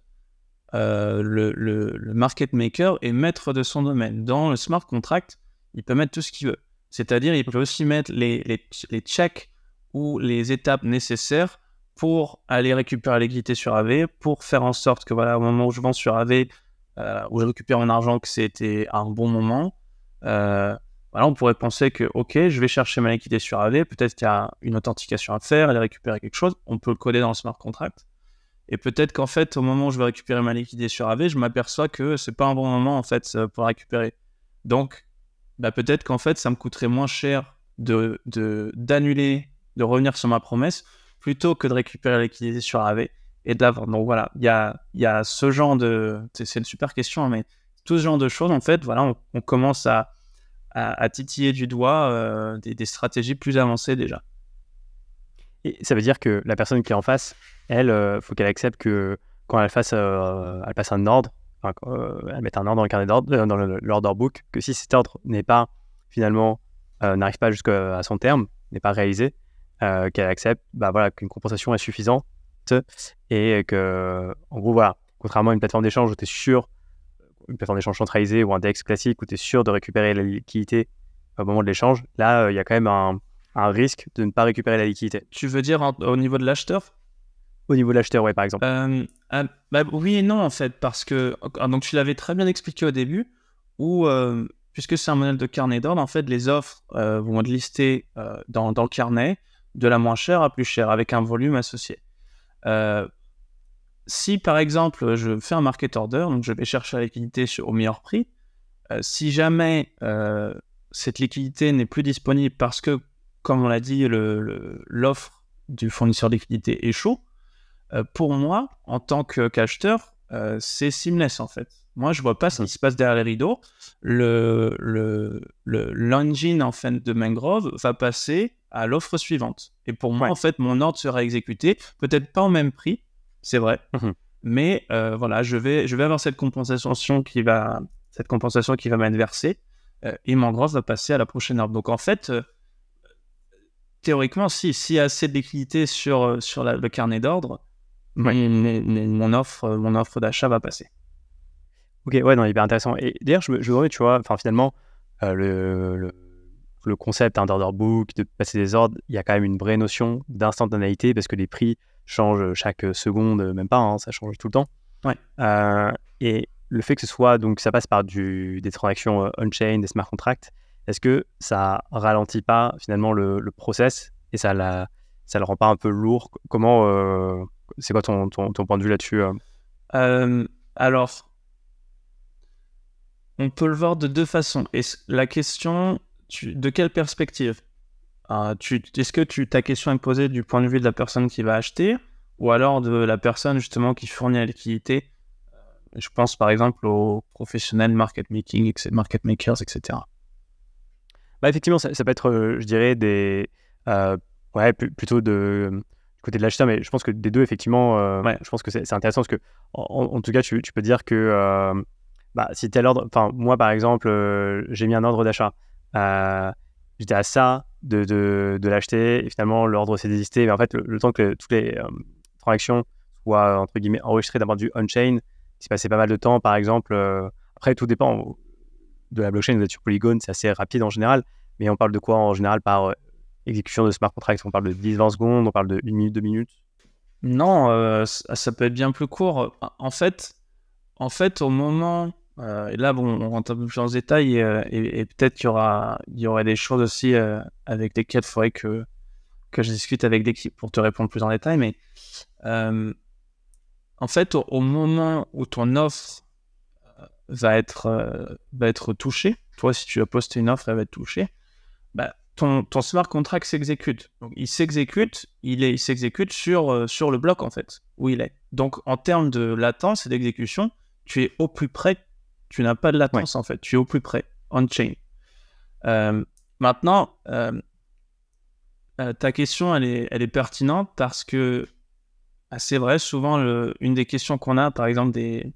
euh, le, market maker est maître de son domaine. Dans le smart contract, il peut mettre tout ce qu'il veut. C'est-à-dire, il peut aussi mettre les, les, les checks ou les étapes nécessaires pour aller récupérer la liquidité sur AV, pour faire en sorte que, voilà, au moment où je vends sur AV, euh, où je récupère mon argent, que c'était un bon moment. Euh, on pourrait penser que, ok, je vais chercher ma liquidité sur AV, peut-être qu'il y a une authentification à faire, aller récupérer quelque chose, on peut le coder dans le smart contract. Et peut-être qu'en fait, au moment où je vais récupérer ma liquidité sur AV, je m'aperçois que c'est pas un bon moment en fait pour récupérer. Donc, bah, peut-être qu'en fait, ça me coûterait moins cher de d'annuler, de, revenir sur ma promesse, plutôt que de récupérer la liquidité sur AV et d'avoir. Donc voilà, il y a, y a ce genre de. C'est une super question, mais tout ce genre de choses, en fait, voilà, on, commence à, à, titiller du doigt euh, des, stratégies plus avancées déjà. Et ça veut dire que la personne qui est en face, elle, il euh, faut qu'elle accepte que quand elle fasse, euh, elle passe un ordre, elle mette un ordre dans le carnet d'ordre, dans l'order book, que si cet ordre n'est pas finalement n'arrive pas jusqu'à son terme, n'est pas réalisé, qu'elle accepte, bah voilà, qu'une compensation est suffisante et que, en gros, voilà, contrairement à une plateforme d'échange où tu es sûr, une plateforme d'échange centralisée ou un DEX classique où tu es sûr de récupérer la liquidité au moment de l'échange, là, euh, il y a quand même un, risque de ne pas récupérer la liquidité. Tu veux dire au niveau de l'acheteur? Au niveau de l'acheteur, oui, par exemple. Euh, ah, bah, oui et non, en fait, parce que ah, donc tu l'avais très bien expliqué au début, où, euh, puisque c'est un modèle de carnet d'ordre, en fait, les offres vont être listées dans, dans, le carnet de la moins chère à plus chère, avec un volume associé. Euh, si par exemple je fais un market order, donc je vais chercher la liquidité au meilleur prix, euh, si jamais euh, cette liquidité n'est plus disponible parce que, comme on l'a dit, l'offre du fournisseur de liquidité est chaud, pour moi, en tant qu'acheteur, c'est seamless en fait. Moi, je vois pas ce qui mmh. se passe derrière les rideaux. Le, le, l'engine en fait de Mangrove va passer à l'offre suivante. Et pour moi, en fait, mon ordre sera exécuté, peut-être pas au même prix, c'est vrai, mmh mais euh, voilà, je vais, je vais avoir cette compensation qui va, cette compensation qui va m'être versée, euh, et Mangrove va passer à la prochaine ordre. Donc en fait, euh, théoriquement, si s'il y a assez de liquidité sur, sur le carnet d'ordre, mon offre, mon offre d'achat va passer. Ok, ouais, non, hyper intéressant. Et d'ailleurs, je, je tu vois, enfin finalement, le le concept un order book, de passer des ordres, il y a quand même une vraie notion d'instantanéité parce que les prix changent chaque seconde, même pas, hein, ça change tout le temps. Ouais. Euh, et le fait que ce soit, donc ça passe par du, des transactions euh, on-chain, des smart contracts, est-ce que ça ralentit pas finalement le, process et ça, la, ça le rend pas un peu lourd? Comment, euh, c'est quoi ton, ton, point de vue là-dessus Alors, on peut le voir de deux façons. Et la question, de quelle perspective? Euh, Est-ce que tu, ta question est posée du point de vue de la personne qui va acheter ou alors de la personne justement qui fournit la liquidité? Euh, Je pense par exemple aux professionnels market making, market makers, etc. Bah, effectivement, ça, peut être, euh, je dirais, des, ouais, plutôt de, du côté de l'acheteur, mais je pense que des deux, effectivement, ouais. je pense que c'est intéressant parce que, en, tout cas, tu, peux dire que bah, si tel ordre, enfin, moi par exemple, j'ai mis un ordre d'achat. Euh, j'étais à ça de, de, l'acheter et finalement l'ordre s'est désisté. Mais en fait, le, temps que toutes les euh, transactions soient entre guillemets enregistrées d'un point de vue on-chain, il s'est passé pas mal de temps. Par exemple, euh, après tout dépend de la blockchain. Vous êtes sur Polygon, c'est assez rapide en général. Mais on parle de quoi en général par exécution de smart contracts On parle de 10-20 secondes, on parle de 1 minute, 2 minutes? Non, ça peut être bien plus court. En fait, en fait, au moment euh, et là, bon, on rentre un peu plus dans le détail euh, et, peut-être qu'il y, aura, il y aurait des choses aussi euh, avec lesquelles il faudrait que, que je discute avec l'équipe pour te répondre plus en détail. Mais en fait, au, moment où ton offre va être, va être touchée, toi, si tu as posté une offre, elle va être touchée, bah, ton, ton smart contract s'exécute. Il s'exécute, il, il s'exécute sur, sur le bloc, en fait, où il est. Donc, en termes de latence et d'exécution, tu es au plus près tu n'as pas de latence en fait. Tu es au plus près, on-chain. Euh, maintenant, euh, euh, ta question, elle est, elle est pertinente parce que ah, c'est vrai, souvent, une des questions qu'on a, par exemple, des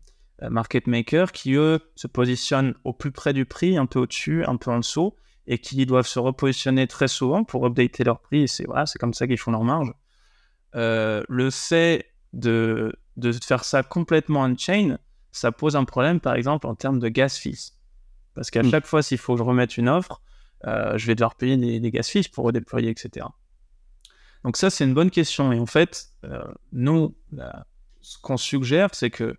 market makers qui, eux, se positionnent au plus près du prix, un peu au-dessus, un peu en dessous, et qui doivent se repositionner très souvent pour updater leur prix. C'est voilà, comme ça qu'ils font leur marge. le fait de, de faire ça complètement on-chain, ça pose un problème, par exemple, en termes de gas fees. Parce qu'à hmm. chaque fois, s'il faut que je remette une offre, je vais devoir payer des, des gaz fixes pour redéployer, etc. Donc ça, c'est une bonne question. Et en fait, nous, ce qu'on suggère, c'est que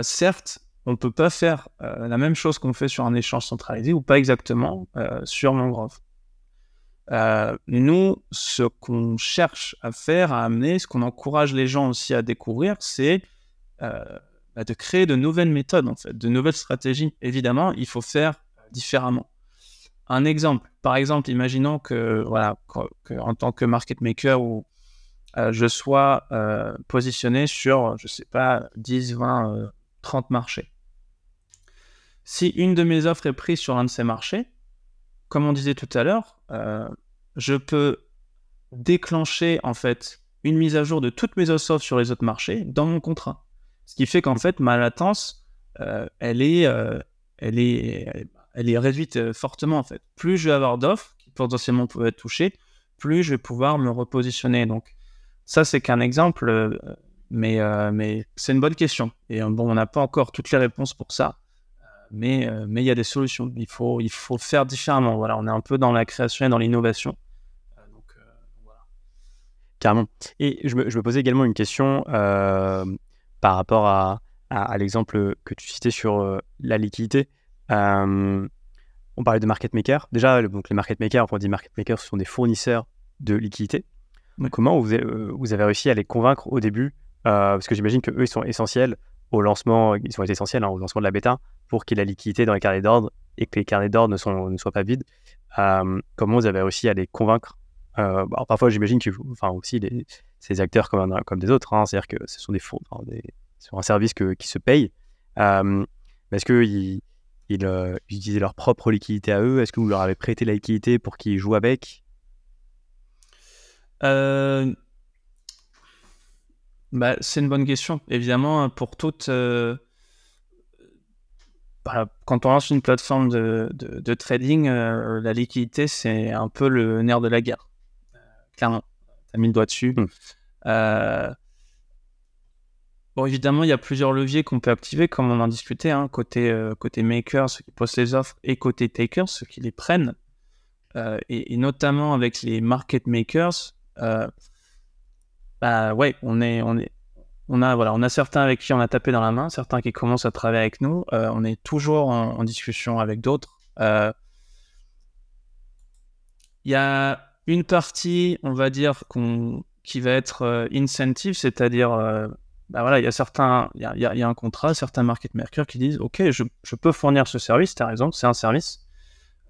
certes, on ne peut pas faire la même chose qu'on fait sur un échange centralisé ou pas exactement sur Mangrove. Euh, nous, ce qu'on cherche à faire, à amener, ce qu'on encourage les gens aussi à découvrir, c'est euh, de créer de nouvelles méthodes, en fait, de nouvelles stratégies. Évidemment, il faut faire différemment. Un exemple, par exemple, imaginons que, voilà, en tant que market maker, ou euh, je sois positionné sur, je sais pas, 10, 20, 30 marchés. Si une de mes offres est prise sur un de ces marchés, comme on disait tout à l'heure, euh, je peux déclencher en fait une mise à jour de toutes mes offres sur les autres marchés dans mon contrat. Ce qui fait qu'en fait ma latence, euh, elle est, euh, elle est, elle est réduite fortement en fait. Plus je vais avoir d'offres qui potentiellement peuvent être touchées, plus je vais pouvoir me repositionner. Donc ça c'est qu'un exemple, mais mais c'est une bonne question. Et bon, on n'a pas encore toutes les réponses pour ça mais euh, mais il y a des solutions. Il faut il faut faire différemment. Voilà, on est un peu dans la création et dans l'innovation. Euh, donc, euh, voilà. Carrément. Et je me, je me, posais également une question par rapport à, à, l'exemple que tu citais sur la liquidité. on parlait de market maker. Déjà, donc les market makers, on dit market makers, ce sont des fournisseurs de liquidité. Comment vous, vous avez réussi à les convaincre au début Parce que j'imagine qu'eux, ils sont essentiels au lancement, ils sont essentiels hein, au lancement de la bêta pour qu'il y ait la liquidité dans les carnets d'ordre et que les carnets d'ordre ne, sont, ne soient pas vides. Euh, comment vous avez réussi à les convaincre? Euh, bah, Parfois, j'imagine que, enfin, aussi ces acteurs comme, des autres, hein, c'est-à-dire que ce sont des fonds, des, sur un service qui se paye. Euh, Est-ce qu'ils ils, euh, utilisaient leur propre liquidité à eux? Est-ce que vous leur avez prêté la liquidité pour qu'ils jouent avec? Euh, bah, C'est une bonne question. Évidemment, pour toutes. Bah, quand on lance une plateforme de, trading, la liquidité, c'est un peu le nerf de la guerre. Clairement, as mis le doigt dessus. Hmm. Bon, évidemment, il y a plusieurs leviers qu'on peut activer, comme on en discutait, hein, côté, côté makers, ceux qui postent les offres, et côté takers, ceux qui les prennent. Et, et, notamment avec les market makers, bah ouais, on est, on est, on a, voilà, on a certains avec qui on a tapé dans la main, certains qui commencent à travailler avec nous. Euh, on est toujours en, discussion avec d'autres. Euh, il y a une partie, on va dire, qu'on, qui va être euh, incentive, c'est-à-dire, bah voilà, il y a certains, il y a, y a, un contrat, certains market makers qui disent, ok, je, je peux fournir ce service, tu as raison, c'est un service,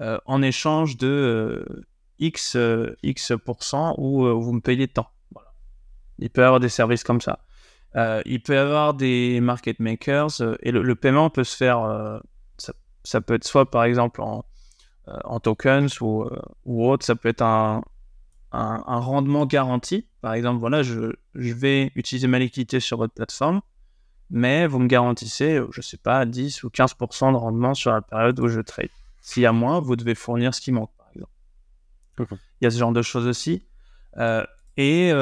en échange de X, X ou vous me payez tant. Il peut y avoir des services comme ça. Euh, il peut y avoir des market makers euh, et le, paiement peut se faire, euh, ça, peut être soit par exemple en, en tokens ou, ou, autre, ça peut être un, un, rendement garanti. Par exemple, voilà, je, je, vais utiliser ma liquidité sur votre plateforme, mais vous me garantissez, je sais pas, 10 ou 15% de rendement sur la période où je trade. S'il y a moins, vous devez fournir ce qui manque, par exemple. Il y a ce genre de choses aussi. et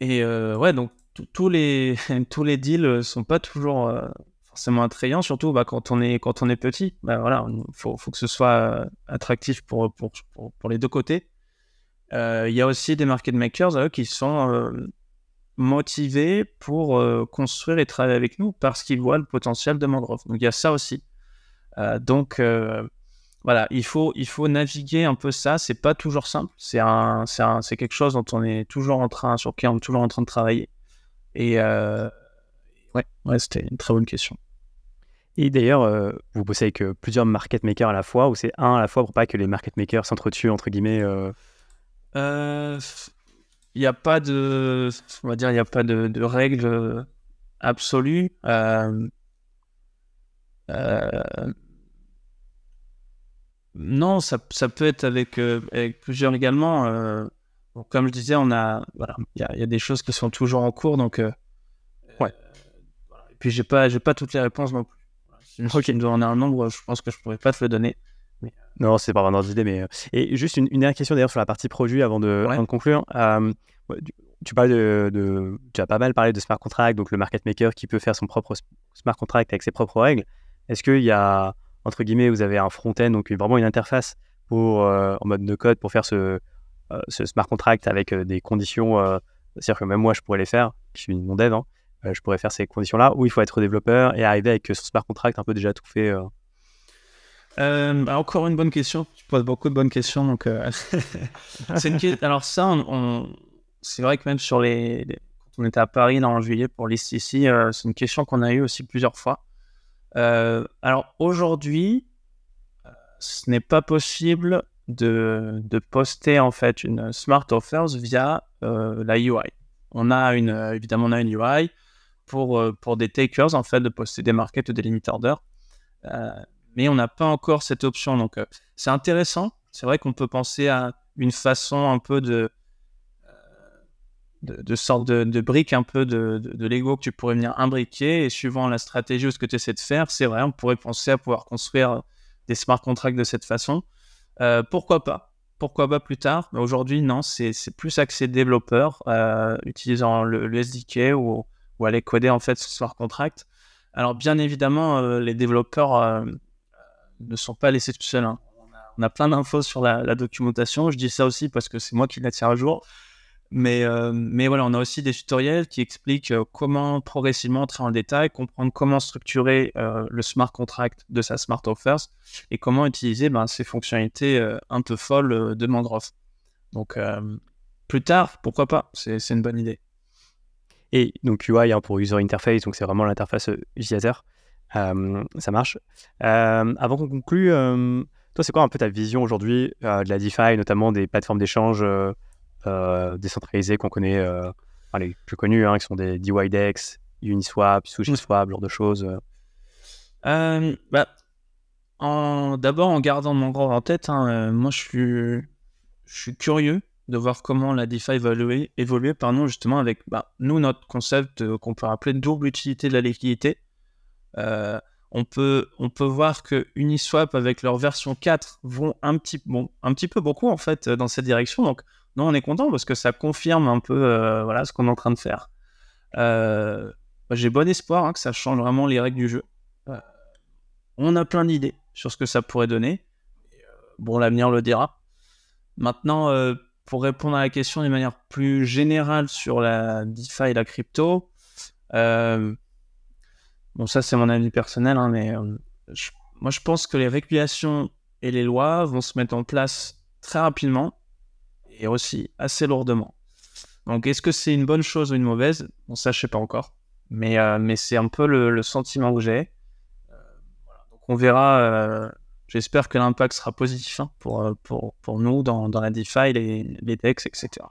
et euh, ouais, donc tous les, tous les deals euh, sont pas toujours euh, forcément attrayants, surtout bah, quand, on est, quand on est petit. Bah, voilà, il faut, faut, que ce soit attractif pour, pour, pour, les deux côtés. Il y a aussi des market makers qui sont motivés pour construire et travailler avec nous parce qu'ils voient le potentiel de Mangrove. Donc il y a ça aussi. donc voilà, il faut, il faut naviguer un peu ça. C'est pas toujours simple. C'est un, c'est quelque chose dont on est toujours en train, sur lequel on est toujours en train de travailler. Et euh, ouais, ouais c'était une très bonne question. Et d'ailleurs, euh, vous bossez avec euh, plusieurs market makers à la fois, ou c'est un à la fois pour pas que les market makers s'entretuent entre guillemets Il n'y a pas de, on va dire, il n'y a pas de, de règles absolues. Euh, non, ça, ça, peut être avec, euh, avec plusieurs également. Euh, comme je disais, on a, voilà, il y, y, a des choses qui sont toujours en cours, donc. Euh, puis j'ai pas, j'ai pas toutes les réponses non plus. Si tu me donnes un nombre, je pense que je pourrais pas te le donner. Mais... Non, c'est pas vraiment d'idée, mais et juste une, une, dernière question d'ailleurs sur la partie produit avant de, avant de conclure. tu parles de, de, tu as pas mal parlé de smart contract, donc le market maker qui peut faire son propre smart contract avec ses propres règles. Est-ce qu'il y a entre guillemets, vous avez un front-end, donc vraiment une interface pour, en mode de code pour faire ce, ce smart contract avec des conditions. C'est-à-dire que même moi, je pourrais les faire. Je suis mon dev, hein, je pourrais faire ces conditions-là, où il faut être développeur et arriver avec son smart contract un peu déjà tout fait. Bah, encore une bonne question. Tu poses beaucoup de bonnes questions. Donc, une... Alors, ça, on... c'est vrai que même sur les, quand on était à Paris en juillet pour ici, c'est une question qu'on a eue aussi plusieurs fois. Euh, alors aujourd'hui, euh, ce n'est pas possible de, de, poster en fait une smart offers via euh, la UI. On a une, évidemment, on a une UI pour, pour des takers en fait de poster des markets ou des limit orders, mais on n'a pas encore cette option. Donc c'est intéressant. C'est vrai qu'on peut penser à une façon un peu de de, sorte de, de briques un peu de, de, Lego que tu pourrais venir imbriquer. Et suivant la stratégie ou ce que tu essaies de faire, c'est vrai, on pourrait penser à pouvoir construire des smart contracts de cette façon. Euh, pourquoi pas? Pourquoi pas plus tard? Mais aujourd'hui, non, c'est plus axé développeur, euh, utilisant le, SDK ou, ou, aller coder en fait ce smart contract. Alors, bien évidemment, euh, les développeurs ne sont pas laissés tout seuls. Hein. On, a, plein d'infos sur la, documentation. Je dis ça aussi parce que c'est moi qui la tire à jour. Mais, euh, mais voilà, on a aussi des tutoriels qui expliquent euh, comment progressivement entrer en détail, comprendre comment structurer euh, le smart contract de sa smart offers et comment utiliser ben, ces fonctionnalités un peu folles de Mangrove. Donc, plus tard, pourquoi pas C'est une bonne idée. Et donc UI hein, pour User Interface, donc c'est vraiment l'interface utilisateur. ça marche. avant qu'on conclue, toi, c'est quoi un peu ta vision aujourd'hui de la DeFi, notamment des plateformes d'échange euh, décentralisés qu'on connaît, euh, les plus connus, hein, qui sont des DYDEX, Uniswap, SushiSwap, ce genre de choses euh. bah, D'abord, en gardant mon grand en tête, hein, moi je suis curieux de voir comment la DeFi va évoluer, évoluer pardon, justement avec bah, nous, notre concept qu'on peut appeler double utilité de la liquidité. on, peut, on peut voir que Uniswap avec leur version 4 vont un petit, bon, un petit peu beaucoup en fait dans cette direction. Donc non, on est content parce que ça confirme un peu euh, voilà, ce qu'on est en train de faire. Euh, j'ai bon espoir hein, que ça change vraiment les règles du jeu. Euh, on a plein d'idées sur ce que ça pourrait donner. bon, l'avenir le dira. Maintenant, pour répondre à la question d'une manière plus générale sur la DeFi et la crypto, bon, ça c'est mon avis personnel, hein, mais moi je pense que les régulations et les lois vont se mettre en place très rapidement et aussi assez lourdement. Donc, est-ce que c'est une bonne chose ou une mauvaise? Bon, ça, je sais pas encore. Mais, euh, mais c'est un peu le, sentiment que j'ai. Euh, Donc, on verra. Euh, j'espère que l'impact sera positif hein, pour, pour, pour, nous dans, dans, la DeFi, les, les DEX, etc.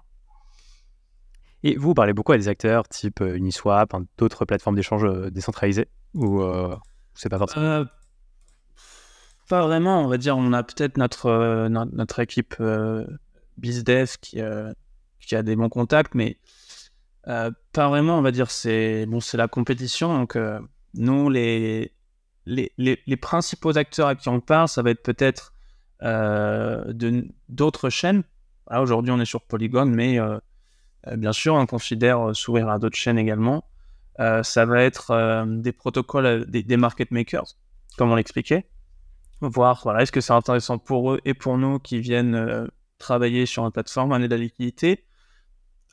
Et vous, parlez beaucoup à des acteurs type Uniswap, hein, d'autres plateformes d'échange décentralisées Ou c'est pas forcément? Pas vraiment, on va dire. On a peut-être notre, notre, équipe BizDev qui, euh, qui a des bons contacts, mais euh, pas vraiment, on va dire, c'est bon, la compétition. Donc, euh, nous, les, les, principaux acteurs à qui on parle, ça va être peut-être d'autres chaînes. Aujourd'hui, on est sur Polygon, mais bien sûr, on considère s'ouvrir à d'autres chaînes également. ça va être des protocoles, des, market makers, comme on l'expliquait. Voir, voilà, est-ce que c'est intéressant pour eux et pour nous qui viennent travailler sur une plateforme, un de la liquidité.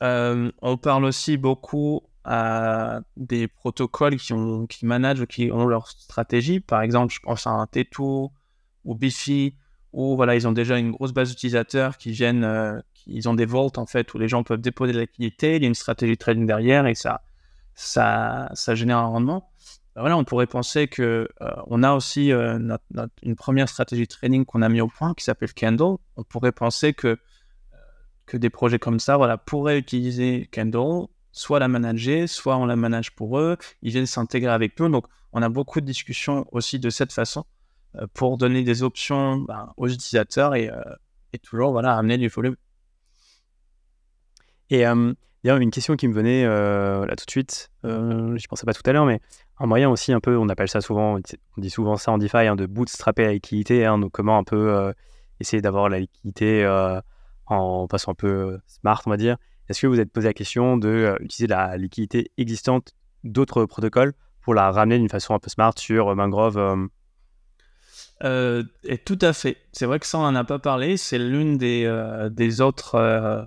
Euh, on parle aussi beaucoup à des protocoles qui, ont, qui managent, qui ont leur stratégie. Par exemple, je pense à un T2 ou Bifi, où voilà, ils ont déjà une grosse base d'utilisateurs qui viennent, euh, ils ont des vaults en fait, où les gens peuvent déposer de liquidité, il y a une stratégie de trading derrière et ça, ça, ça génère un rendement. Ben voilà, on pourrait penser que euh, on a aussi euh, une première stratégie de training qu'on a mis au point qui s'appelle Candle. On pourrait penser que, euh, que des projets comme ça voilà, pourraient utiliser Candle, soit la manager, soit on la manage pour eux, ils viennent s'intégrer avec nous. Donc on a beaucoup de discussions aussi de cette façon pour donner des options ben, aux utilisateurs et, et, toujours voilà, amener du volume. Et y a une question qui me venait là tout de suite, je ne pensais pas tout à l'heure, mais un moyen aussi un peu, on appelle ça souvent, on dit souvent ça en DeFi, hein, de bootstrapper la liquidité, hein, donc comment un peu euh, essayer d'avoir la liquidité euh, en passant un peu euh, smart, on va dire. Est-ce que vous êtes posé la question de utiliser la liquidité existante d'autres protocoles pour la ramener d'une façon un peu smart sur Mangrove Euh, et tout à fait. C'est vrai que ça, on n'en a pas parlé. C'est l'une des, euh, des autres, euh,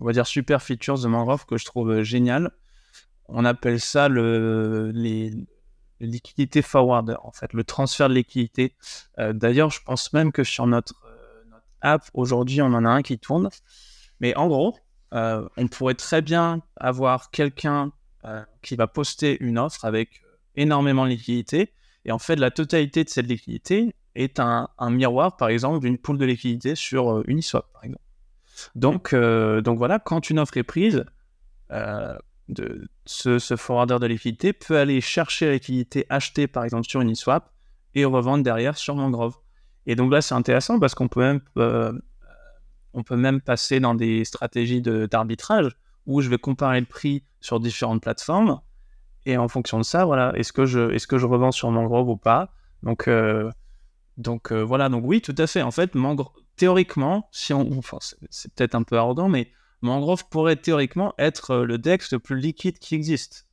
on va dire, super features de Mangrove que je trouve génial. On appelle ça le, les, liquidités forwarder, en fait, le transfert de liquidité. D'ailleurs, je pense même que sur notre, notre app, aujourd'hui, on en a un qui tourne. Mais en gros, on pourrait très bien avoir quelqu'un qui va poster une offre avec énormément de liquidité et en fait, la totalité de cette liquidité est un, miroir, par exemple, d'une pool de liquidité sur euh, Uniswap, par exemple. Donc, euh, donc voilà, quand une offre est prise, euh, ce, ce, forwarder de liquidité peut aller chercher la liquidité achetée, par exemple, sur Uniswap et revendre derrière sur Mangrove. Et donc là, c'est intéressant parce qu'on peut même, on peut même passer dans des stratégies d'arbitrage où je vais comparer le prix sur différentes plateformes et en fonction de ça, voilà, est-ce que je, est-ce que je revends sur Mangrove ou pas? Donc, euh, donc euh, voilà, donc oui, tout à fait. En fait, Mangrove, théoriquement, si on, enfin, c'est, peut-être un peu arrogant, mais Mangrove pourrait théoriquement être euh, le DEX le plus liquide qui existe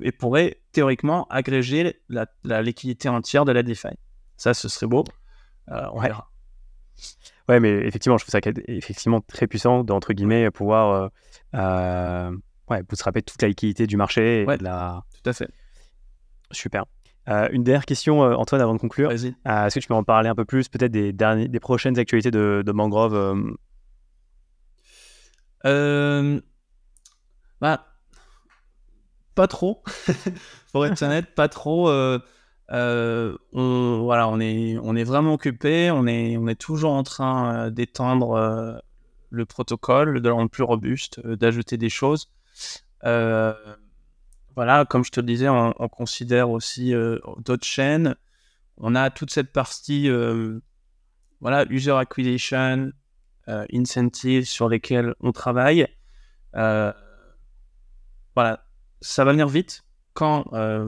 et pourrait théoriquement agréger la, liquidité entière de la DeFi. Ça, ce serait beau. on verra. Ouais, mais effectivement, je trouve ça effectivement très puissant d'entre guillemets pouvoir ouais, vous se toute la liquidité du marché. ouais, la... tout à fait. Super. Euh, une dernière question, euh, Antoine, avant de conclure. Vas-y. Euh, est-ce que tu peux en parler un peu plus, peut-être des, derniers, des prochaines actualités de, de Mangrove bah, Pas trop. Pour être honnête, pas trop. On, voilà, on, est, on est vraiment occupé. On est, on est toujours en train d'étendre le protocole, de le rendre plus robuste, d'ajouter des choses. Euh, voilà, comme je te le disais, on, considère aussi euh, d'autres chaînes. On a toute cette partie, euh, voilà, user acquisition, incentives sur lesquels on travaille. voilà, ça va venir vite. Quand,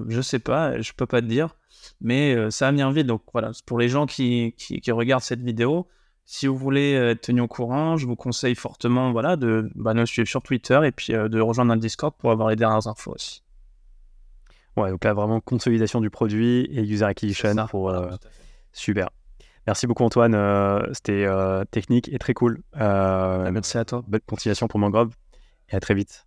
je sais pas, je peux pas te dire, mais ça va venir vite. Donc voilà, pour les gens qui, qui regardent cette vidéo, si vous voulez euh, être tenu au courant, je vous conseille fortement voilà, de bah, nous suivre sur Twitter et puis euh, de rejoindre notre Discord pour avoir les dernières infos aussi. Ouais, donc là, vraiment consolidation du produit et user acquisition pour. Euh, super. Merci beaucoup, Antoine. C'était technique et très cool. Merci à toi. Bonne continuation pour Mangrove et à très vite.